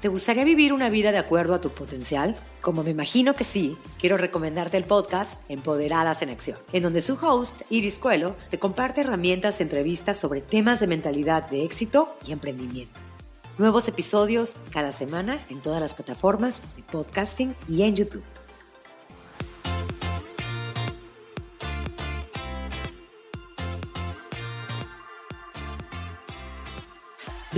¿Te gustaría vivir una vida de acuerdo a tu potencial? Como me imagino que sí, quiero recomendarte el podcast Empoderadas en Acción, en donde su host, Iris Cuelo, te comparte herramientas y entrevistas sobre temas de mentalidad de éxito y emprendimiento. Nuevos episodios cada semana en todas las plataformas de podcasting y en YouTube.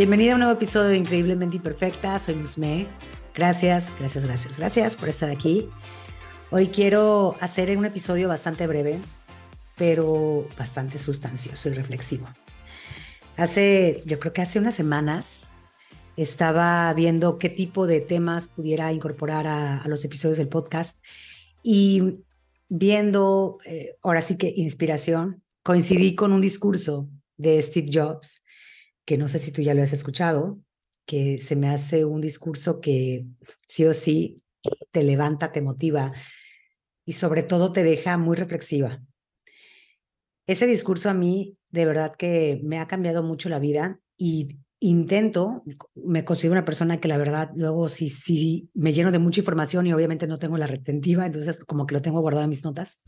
Bienvenida a un nuevo episodio de Increíblemente Imperfecta. Soy Musme. Gracias, gracias, gracias, gracias por estar aquí. Hoy quiero hacer un episodio bastante breve, pero bastante sustancioso y reflexivo. Hace, yo creo que hace unas semanas, estaba viendo qué tipo de temas pudiera incorporar a, los episodios del podcast y viendo, eh, ahora sí que inspiración, coincidí con un discurso de Steve Jobs que no sé si tú ya lo has escuchado, que se me hace un discurso que sí o sí te levanta, te motiva y sobre todo te deja muy reflexiva. Ese discurso a mí de verdad que me ha cambiado mucho la vida y intento, me considero una persona que la verdad luego sí, sí me lleno de mucha información y obviamente no tengo la retentiva, entonces como que lo tengo guardado en mis notas,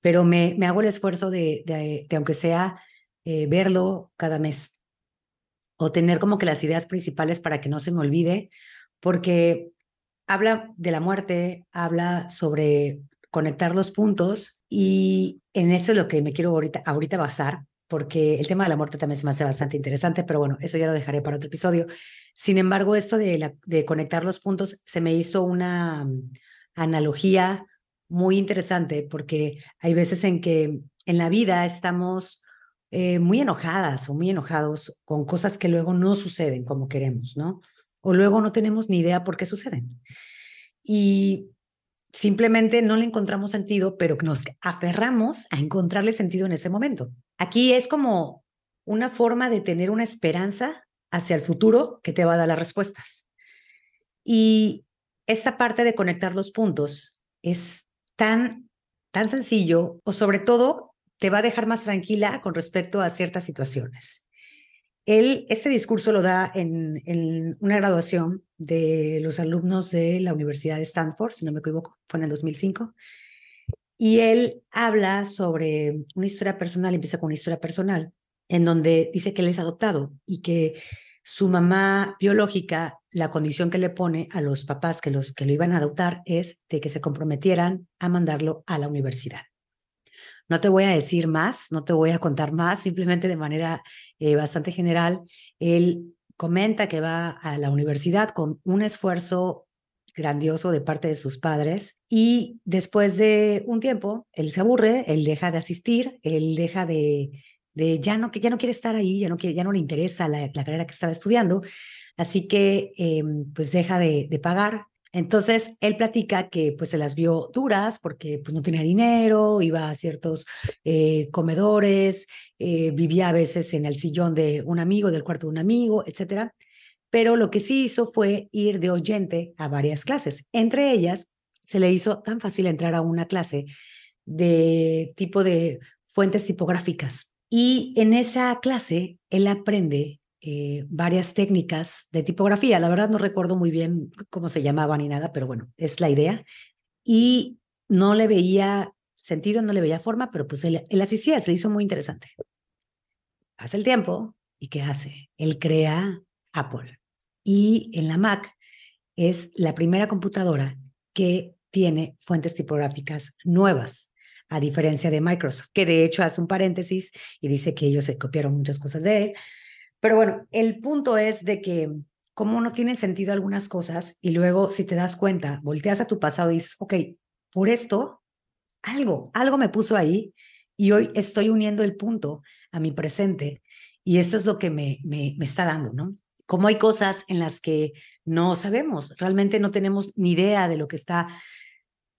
pero me, me hago el esfuerzo de, de, aunque sea eh, verlo cada mes o tener como que las ideas principales para que no se me olvide, porque habla de la muerte, habla sobre conectar los puntos y en eso es lo que me quiero ahorita, basar, porque el tema de la muerte también se me hace bastante interesante, pero bueno, eso ya lo dejaré para otro episodio. Sin embargo, esto de, de conectar los puntos se me hizo una analogía muy interesante, porque hay veces en que en la vida estamos eh, muy enojadas o muy enojados con cosas que luego no suceden como queremos, ¿no? O luego no tenemos ni idea por qué suceden. Y simplemente no le encontramos sentido, pero nos aferramos a encontrarle sentido en ese momento. Aquí es como una forma de tener una esperanza hacia el futuro que te va a dar las respuestas. Y esta parte de conectar los puntos es tan, tan sencillo, o sobre todo te va a dejar más tranquila con respecto a ciertas situaciones. Él, este discurso lo da en, en, una graduación de los alumnos de la Universidad de Stanford, si no me equivoco, fue en el 2005. Y él habla sobre una historia personal, empieza con una historia personal, en donde dice que él es adoptado y que su mamá biológica, la condición que le pone a los papás que, los, que lo iban a adoptar es de que se comprometieran a mandarlo a la universidad. No te voy a decir más, no te voy a contar más, simplemente de manera eh, bastante general, él comenta que va a la universidad con un esfuerzo grandioso de parte de sus padres y después de un tiempo, él se aburre, él deja de asistir, él deja de, ya, no, ya no quiere estar ahí, ya no, quiere, ya no le interesa la, carrera que estaba estudiando, así que em, pues deja de, de pagar entonces, él platica que pues se las vio duras porque pues no tenía dinero, iba a ciertos eh, comedores, eh, vivía a veces en el sillón de un amigo, del cuarto de un amigo, etcétera. Pero lo que sí hizo fue ir de oyente a varias clases. Entre ellas, se le hizo tan fácil entrar a una clase de tipo de fuentes tipográficas. Y en esa clase, él aprende eh, varias técnicas de tipografía. La verdad no recuerdo muy bien cómo se llamaban ni nada, pero bueno, es la idea. Y no le veía sentido, no le veía forma, pero pues él, él asistía, se le hizo muy interesante. Pasa el tiempo y ¿qué hace? Él crea Apple. Y en la Mac es la primera computadora que tiene fuentes tipográficas nuevas, a diferencia de Microsoft, que de hecho hace un paréntesis y dice que ellos se copiaron muchas cosas de él, pero bueno, el punto es de que como no tienen sentido algunas cosas y luego si te das cuenta, volteas a tu pasado y dices, ok, por esto, algo, algo me puso ahí y hoy estoy uniendo el punto a mi presente y esto es lo que me, me, me está dando, ¿no? Como hay cosas en las que no sabemos, realmente no tenemos ni idea de lo que está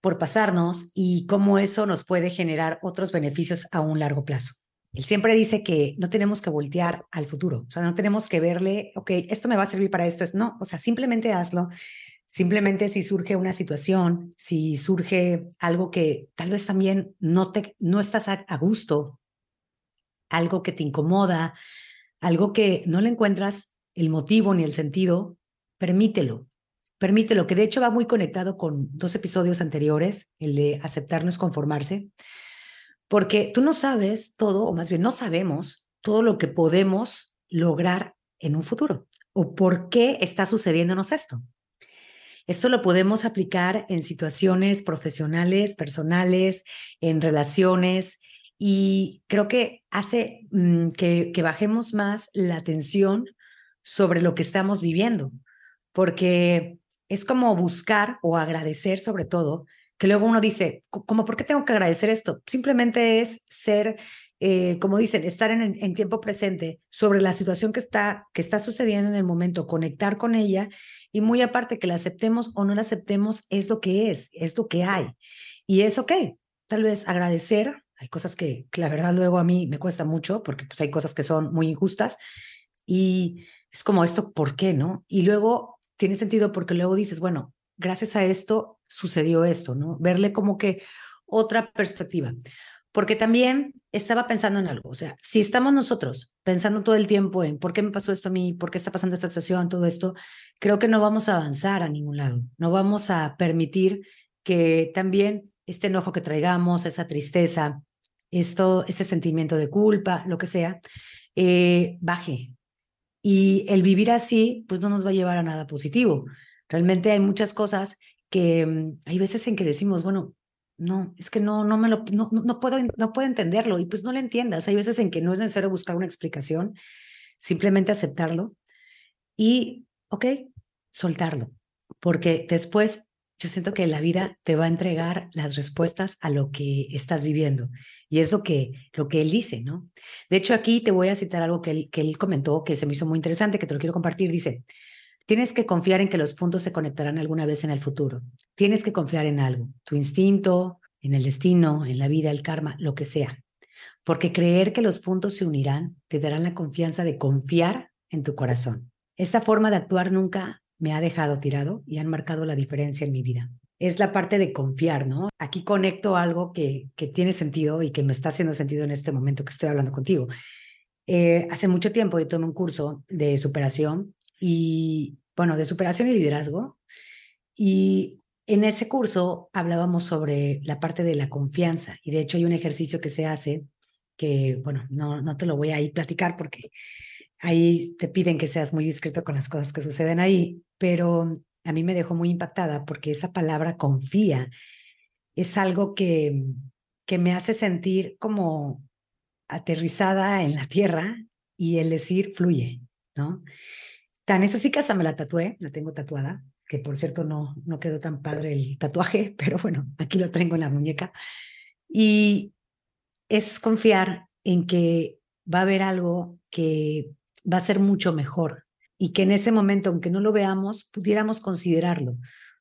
por pasarnos y cómo eso nos puede generar otros beneficios a un largo plazo. Él siempre dice que no tenemos que voltear al futuro, o sea, no tenemos que verle, ok, esto me va a servir para esto, es no, o sea, simplemente hazlo. Simplemente si surge una situación, si surge algo que tal vez también no, te, no estás a, a gusto, algo que te incomoda, algo que no le encuentras el motivo ni el sentido, permítelo, permítelo, que de hecho va muy conectado con dos episodios anteriores, el de aceptar no es conformarse, porque tú no sabes todo, o más bien no sabemos todo lo que podemos lograr en un futuro o por qué está sucediéndonos esto. Esto lo podemos aplicar en situaciones profesionales, personales, en relaciones, y creo que hace mm, que, que bajemos más la atención sobre lo que estamos viviendo, porque es como buscar o agradecer sobre todo, que luego uno dice, como, ¿por qué tengo que agradecer esto? Simplemente es ser, eh, como dicen, estar en, en, tiempo presente sobre la situación que está, que está sucediendo en el momento, conectar con ella y muy aparte que la aceptemos o no la aceptemos, es lo que es, es lo que hay. Y es ok, tal vez agradecer. Hay cosas que, que la verdad luego a mí me cuesta mucho porque pues hay cosas que son muy injustas y es como esto, ¿por qué no? Y luego tiene sentido porque luego dices, bueno, gracias a esto sucedió esto, ¿no? Verle como que otra perspectiva. Porque también estaba pensando en algo, o sea, si estamos nosotros pensando todo el tiempo en por qué me pasó esto a mí, por qué está pasando esta situación, todo esto, creo que no vamos a avanzar a ningún lado, no vamos a permitir que también este enojo que traigamos, esa tristeza, esto, este sentimiento de culpa, lo que sea, eh, baje, y el vivir así, pues no nos va a llevar a nada positivo. Realmente hay muchas cosas que mm, hay veces en que decimos, bueno, no, es que no, no me lo, no, no puedo, no puedo entenderlo y pues no lo entiendas. Hay veces en que no es necesario buscar una explicación, simplemente aceptarlo y, ok, soltarlo, porque después yo siento que la vida te va a entregar las respuestas a lo que estás viviendo. Y es lo que, lo que él dice, ¿no? De hecho, aquí te voy a citar algo que él, que él comentó que se me hizo muy interesante, que te lo quiero compartir. Dice, tienes que confiar en que los puntos se conectarán alguna vez en el futuro. Tienes que confiar en algo, tu instinto, en el destino, en la vida, el karma, lo que sea. Porque creer que los puntos se unirán te darán la confianza de confiar en tu corazón. Esta forma de actuar nunca me ha dejado tirado y han marcado la diferencia en mi vida. Es la parte de confiar, ¿no? Aquí conecto algo que, que tiene sentido y que me está haciendo sentido en este momento que estoy hablando contigo. Eh, hace mucho tiempo yo tomé un curso de superación y, bueno, de superación y liderazgo. Y en ese curso hablábamos sobre la parte de la confianza y de hecho hay un ejercicio que se hace que, bueno, no, no te lo voy a ir platicar porque ahí te piden que seas muy discreto con las cosas que suceden ahí, pero a mí me dejó muy impactada porque esa palabra confía es algo que, que me hace sentir como aterrizada en la tierra y el decir fluye, ¿no? Tan es así que me la tatué, la tengo tatuada, que por cierto no, no quedó tan padre el tatuaje, pero bueno, aquí lo tengo en la muñeca. Y es confiar en que va a haber algo que va a ser mucho mejor y que en ese momento, aunque no lo veamos, pudiéramos considerarlo,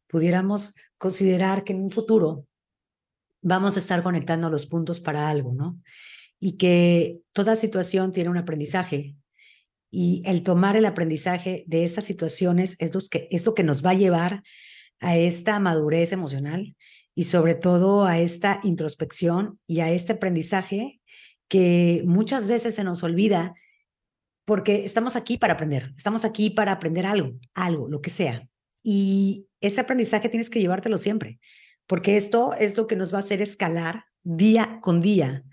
pudiéramos considerar que en un futuro vamos a estar conectando los puntos para algo, ¿no? Y que toda situación tiene un aprendizaje y el tomar el aprendizaje de estas situaciones es lo que, lo que nos va a llevar a esta madurez emocional y sobre todo a esta introspección y a este aprendizaje que muchas veces se nos olvida porque estamos aquí para aprender, estamos aquí para aprender algo, algo, lo que sea. Y ese aprendizaje tienes que llevártelo siempre, porque esto es lo que nos va a hacer escalar día con día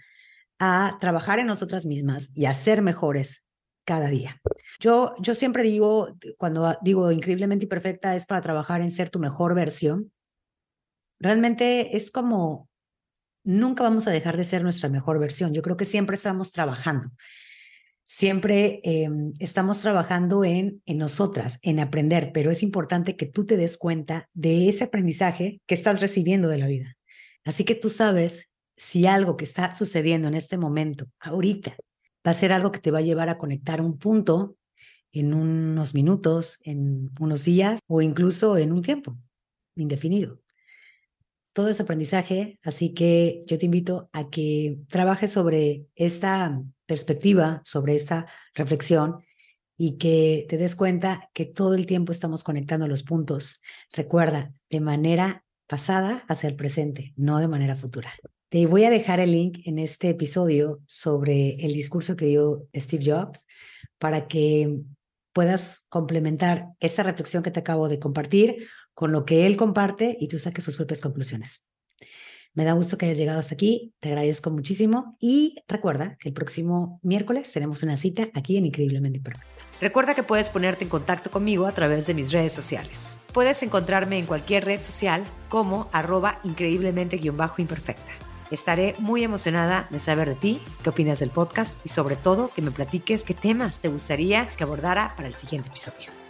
a trabajar en nosotras mismas y a ser mejores cada día. Yo, yo siempre digo, cuando digo increíblemente imperfecta, es para trabajar en ser tu mejor versión. Realmente es como, nunca vamos a dejar de ser nuestra mejor versión. Yo creo que siempre estamos trabajando siempre em, estamos trabajando en, en nosotras, en aprender, pero es importante que tú te des cuenta de ese aprendizaje que estás recibiendo de la vida. Así que tú sabes si algo que está sucediendo en este momento, ahorita, va a ser algo que te va a llevar a conectar un punto en unos minutos, en unos días o incluso en un tiempo indefinido. Todo es aprendizaje, así que yo te invito a que trabajes sobre esta perspectiva sobre esta reflexión y que te des cuenta que todo el tiempo estamos conectando los puntos. Recuerda, de manera pasada hacia el presente, no de manera futura. Te voy a dejar el link en este episodio sobre el discurso que dio Steve Jobs para que puedas complementar esa reflexión que te acabo de compartir con lo que él comparte y tú saques sus propias conclusiones. Me da gusto que hayas llegado hasta aquí, te agradezco muchísimo y recuerda que el próximo miércoles tenemos una cita aquí en Increíblemente Imperfecta. Recuerda que puedes ponerte en contacto conmigo a través de mis redes sociales. Puedes encontrarme en cualquier red social como arroba increíblemente-imperfecta. Estaré muy emocionada de saber de ti, qué opinas del podcast y sobre todo que me platiques qué temas te gustaría que abordara para el siguiente episodio.